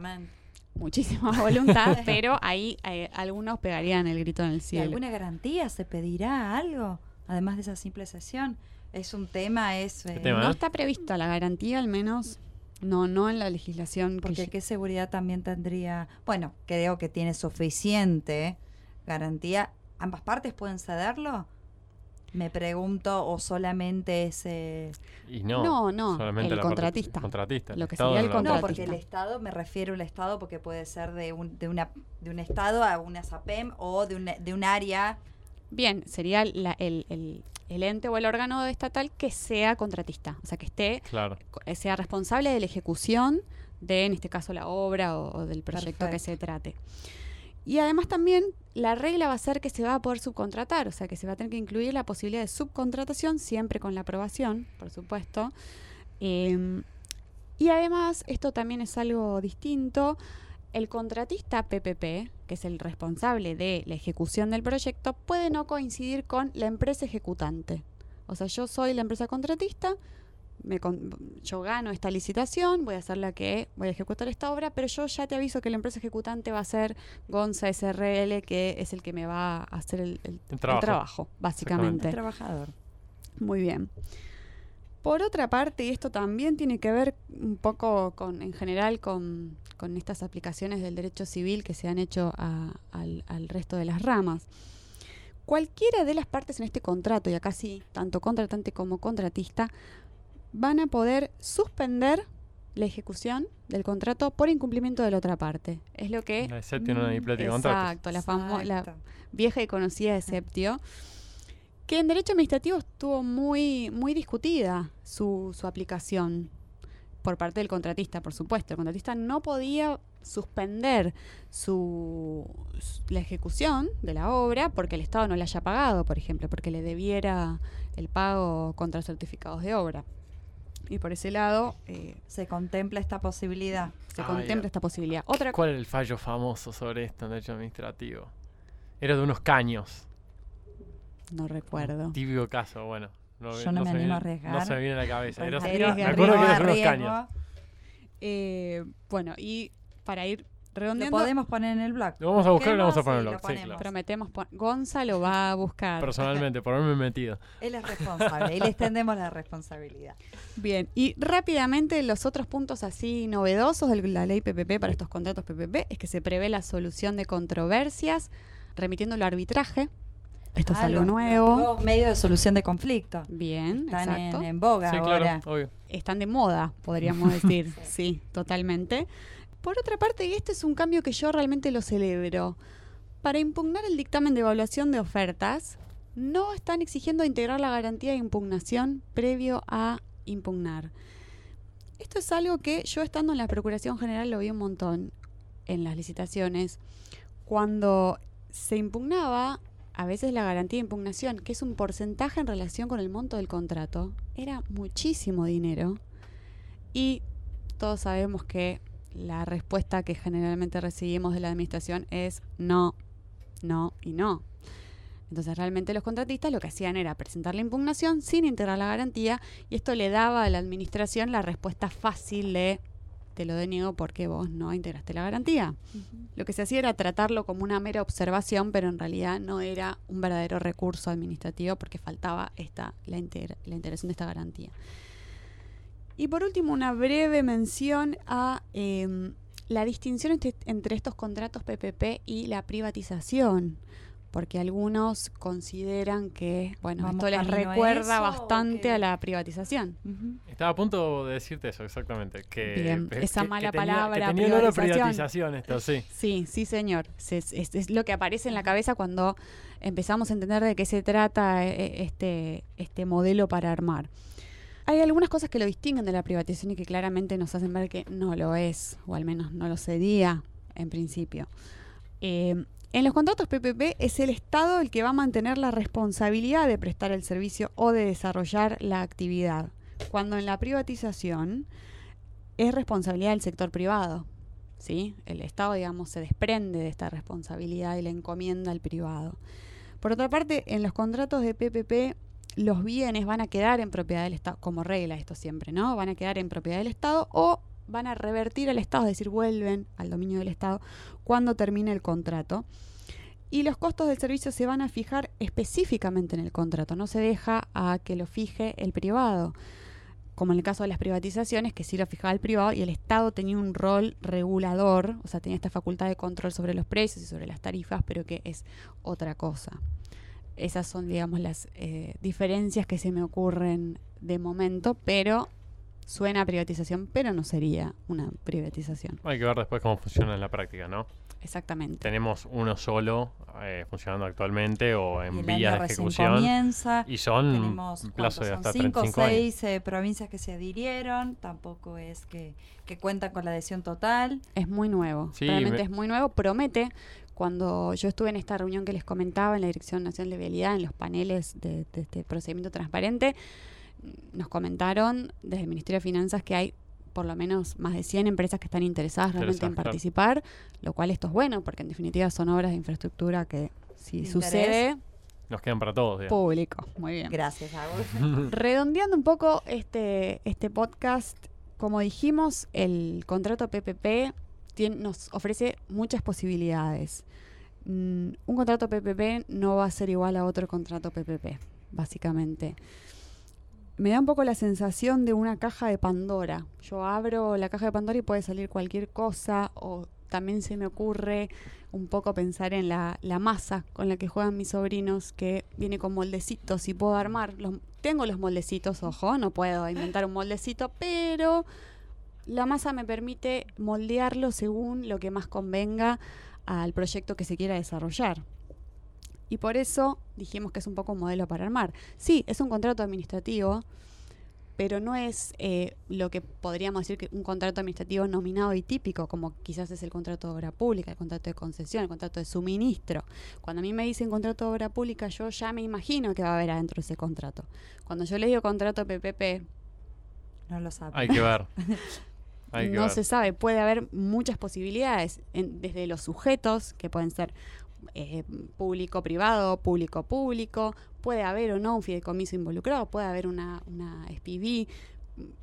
Muchísima voluntad, pero ahí eh, algunos pegarían el grito en el cielo. ¿Alguna garantía? ¿Se pedirá algo? Además de esa simple sesión. Es un tema, es... Eh, no está prevista la garantía, al menos no, no en la legislación. Porque qué seguridad también tendría... Bueno, creo que tiene suficiente garantía ¿Ambas partes pueden cederlo? Me pregunto, o solamente ese. Y no, no, Solamente el contratista. contratista. Lo que sería el contratista. No, porque el Estado, me refiero al Estado porque puede ser de un, de una, de un Estado a una SAPEM o de un, de un área. Bien, sería el, el, el, ente o el órgano estatal que sea contratista, o sea, que esté, claro. Eh, sea responsable de la ejecución de, en este caso, la obra o, del proyecto que se trate. Y además también la regla va a ser que se va a poder subcontratar, o sea que se va a tener que incluir la posibilidad de subcontratación, siempre con la aprobación, por supuesto. Em, y además, esto también es algo distinto, el contratista PPP, que es el responsable de la ejecución del proyecto, puede no coincidir con la empresa ejecutante. O sea, yo soy la empresa contratista, me yo gano esta licitación, voy a hacer la que voy a ejecutar esta obra, pero yo ya te aviso que la empresa ejecutante va a ser Gonza SRL, que es el que me va a hacer el, trabajo. básicamente. El trabajador. Muy bien. Por otra parte, y esto también tiene que ver un poco con, en general, con, con estas aplicaciones del derecho civil que se han hecho al, al resto de las ramas. Cualquiera de las partes en este contrato, y acá sí, tanto contratante como contratista, van a poder suspender la ejecución del contrato por incumplimiento de la otra parte. Es lo que... La exceptio no Exacto, la, la vieja y conocida exceptio, que en derecho administrativo estuvo muy, muy discutida su, su aplicación por parte del contratista, por supuesto. El contratista no podía suspender su, la ejecución de la obra porque el Estado no le haya pagado, por ejemplo, porque le debiera el pago contra certificados de obra. Y por ese lado... Eh, se contempla esta posibilidad. Se contempla esta posibilidad. Otra ¿Cuál es el fallo famoso sobre esto en derecho administrativo? Era de unos caños. No recuerdo. típico caso, bueno. No, Yo no, me animo a arriesgar. No se me viene a la cabeza. Era, me acuerdo que eran unos caños. Eh, bueno, y para ir lo podemos poner en el blog. Lo vamos a buscar y lo vamos a poner en el blog. Sí, Prometemos. Gonzalo va a buscar. Personalmente, por haberme metido. Él es responsable y le extendemos la responsabilidad. Bien, y rápidamente los otros puntos así novedosos de la ley PPP para estos contratos PPP es que se prevé la solución de controversias remitiendo al arbitraje Esto es ah, algo nuevo. Medio de solución de conflicto. Bien, Están En, boga ahora. Están de moda, podríamos decir. sí, totalmente. Por otra parte, y este es un cambio que yo realmente lo celebro. Para impugnar el dictamen de evaluación de ofertas, no están exigiendo integrar la garantía de impugnación previo a impugnar. Esto es algo que yo estando en la Procuración General lo vi un montón en las licitaciones. Cuando se impugnaba, a veces la garantía de impugnación, que es un porcentaje en relación con el monto del contrato, era muchísimo dinero. Y todos sabemos que la respuesta que generalmente recibimos de la administración es no, no y no. Entonces realmente los contratistas lo que hacían era presentar la impugnación sin integrar la garantía y esto le daba a la administración la respuesta fácil de te lo deniego porque vos no integraste la garantía. Lo que se hacía era tratarlo como una mera observación, pero en realidad no era un verdadero recurso administrativo porque faltaba esta, la, la integración de esta garantía. Y por último, una breve mención a em, la distinción entre estos contratos PPP y la privatización porque algunos consideran que, bueno, esto les recuerda bastante a la privatización. Estaba a punto de decirte eso, exactamente. Que, esa mala palabra. privatización. esto, sí. Sí, sí, señor. Es, lo que aparece en la cabeza cuando empezamos a entender de qué se trata eh, eh, este, este modelo para armar. Hay algunas cosas que lo distinguen de la privatización y que claramente nos hacen ver que no lo es, o al menos no lo sería en principio. Eh, en los contratos PPP es el Estado el que va a mantener la responsabilidad de prestar el servicio o de desarrollar la actividad, cuando en la privatización es responsabilidad del sector privado. ¿sí? El Estado, digamos, se desprende de esta responsabilidad y la encomienda al privado. Por otra parte, en los contratos de PPP los bienes van a quedar en propiedad del Estado, como regla esto siempre, ¿no? Van a quedar en propiedad del Estado o van a revertir al Estado, es decir, vuelven al dominio del Estado cuando termine el contrato. Y los costos del servicio se van a fijar específicamente en el contrato, no se deja a que lo fije el privado, como en el caso de las privatizaciones, que sí lo fijaba el privado y el Estado tenía un rol regulador, o sea, tenía esta facultad de control sobre los precios y sobre las tarifas, pero que es otra cosa. Esas son, digamos, las eh, diferencias que se me ocurren de momento, pero Suena a privatización, pero no sería una privatización. Hay que ver después cómo funciona en la práctica, ¿no? Exactamente. Tenemos uno solo eh, funcionando actualmente o en vía de ejecución. y son plazo de hasta cinco o seis eh, provincias que se adhirieron. Tampoco es que, que cuentan con la adhesión total. Es muy nuevo. Realmente es muy nuevo. Promete. Cuando yo estuve en esta reunión que les comentaba en la Dirección Nacional de Vialidad, en los paneles de este procedimiento transparente, nos comentaron desde el Ministerio de Finanzas que hay por lo menos más de 100 empresas que están interesadas realmente en participar, lo cual esto es bueno porque en definitiva son obras de infraestructura que si sucede nos quedan para todos. Público, muy bien. Gracias, Redondeando un poco este, este podcast, como dijimos, el contrato PPP nos ofrece muchas posibilidades. Mm, un contrato PPP no va a ser igual a otro contrato PPP, básicamente me da un poco la sensación de una caja de Pandora. Yo abro la caja de Pandora y puede salir cualquier cosa o también se me ocurre un poco pensar en la, masa con la que juegan mis sobrinos, que viene con moldecitos y puedo armar. Los, tengo los moldecitos, ojo, no puedo inventar un moldecito, pero la masa me permite moldearlo según lo que más convenga al proyecto que se quiera desarrollar. Y por eso dijimos que es un poco un modelo para armar. Sí, es un contrato administrativo, pero no es eh, lo que podríamos decir que un contrato administrativo nominado y típico, como quizás es el contrato de obra pública, el contrato de concesión, el contrato de suministro. Cuando a mí me dicen contrato de obra pública, yo ya me imagino que va a haber adentro ese contrato. Cuando yo le digo contrato PPP, no lo sabe. Hay que ver. no se sabe, puede haber muchas posibilidades, desde los sujetos, que pueden ser eh, público-privado, público-público, puede haber o no un fideicomiso involucrado, puede haber una, una SPV,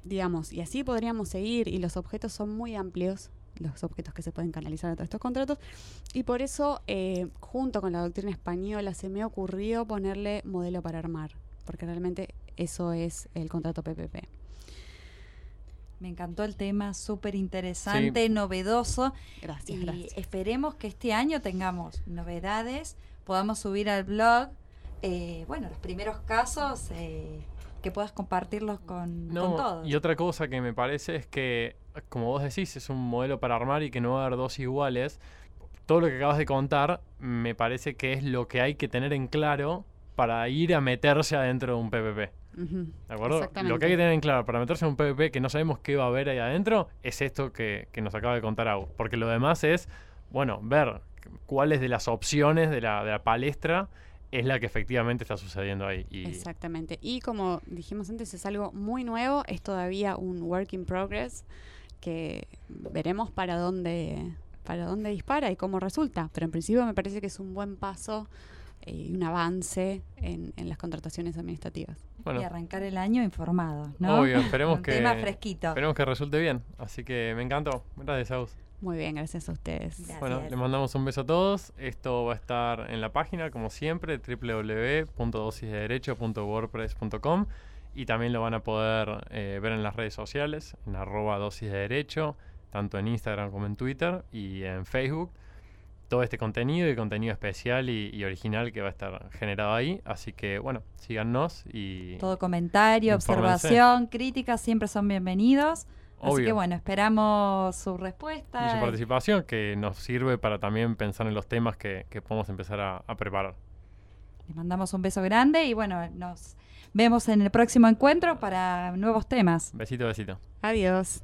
digamos, y así podríamos seguir, y los objetos son muy amplios, los objetos que se pueden canalizar a todos estos contratos, y por eso, eh, junto con la doctrina española, se me ocurrió ponerle modelo para armar, porque realmente eso es el contrato PPP. Me encantó el tema, súper interesante, novedoso. Gracias, y esperemos que este año tengamos novedades, podamos subir al blog eh, bueno, los primeros casos eh, que puedas compartirlos con, todos. Y otra cosa que me parece es que, como vos decís, es un modelo para armar y que no va a haber dos iguales. Todo lo que acabas de contar me parece que es lo que hay que tener en claro para ir a meterse adentro de un PPP. ¿De acuerdo? Lo que hay que tener en claro para meterse en un PPP que no sabemos qué va a haber ahí adentro es esto que, nos acaba de contar Agus. Porque lo demás es, bueno, ver cuáles de las opciones de la, de la palestra es la que efectivamente está sucediendo ahí. Exactamente. Y como dijimos antes, es algo muy nuevo, es todavía un work in progress que veremos para dónde, para dónde dispara y cómo resulta. Pero en principio me parece que es un buen paso y un avance en, las contrataciones administrativas. y arrancar el año informado, ¿no? Obvio, esperemos que, tema fresquito. Esperemos que resulte bien. Así que me encantó. Gracias, Aus. Muy bien, gracias a ustedes. Bueno, les mandamos un beso a todos. Esto va a estar en la página, como siempre, www.dosisdederecho.wordpress.com y también lo van a poder eh, ver en las redes sociales, en arroba dosis de derecho, tanto en Instagram como en Twitter y en Facebook. Todo este contenido y contenido especial y, original que va a estar generado ahí. Así que, bueno, síganos y... Todo comentario, observación, crítica, siempre son bienvenidos. Así que bueno, esperamos su respuesta. Y su participación, que nos sirve para también pensar en los temas que, podemos empezar a, a preparar. Les mandamos un beso grande y bueno, nos vemos en el próximo encuentro para nuevos temas. Besito, besito. Adiós.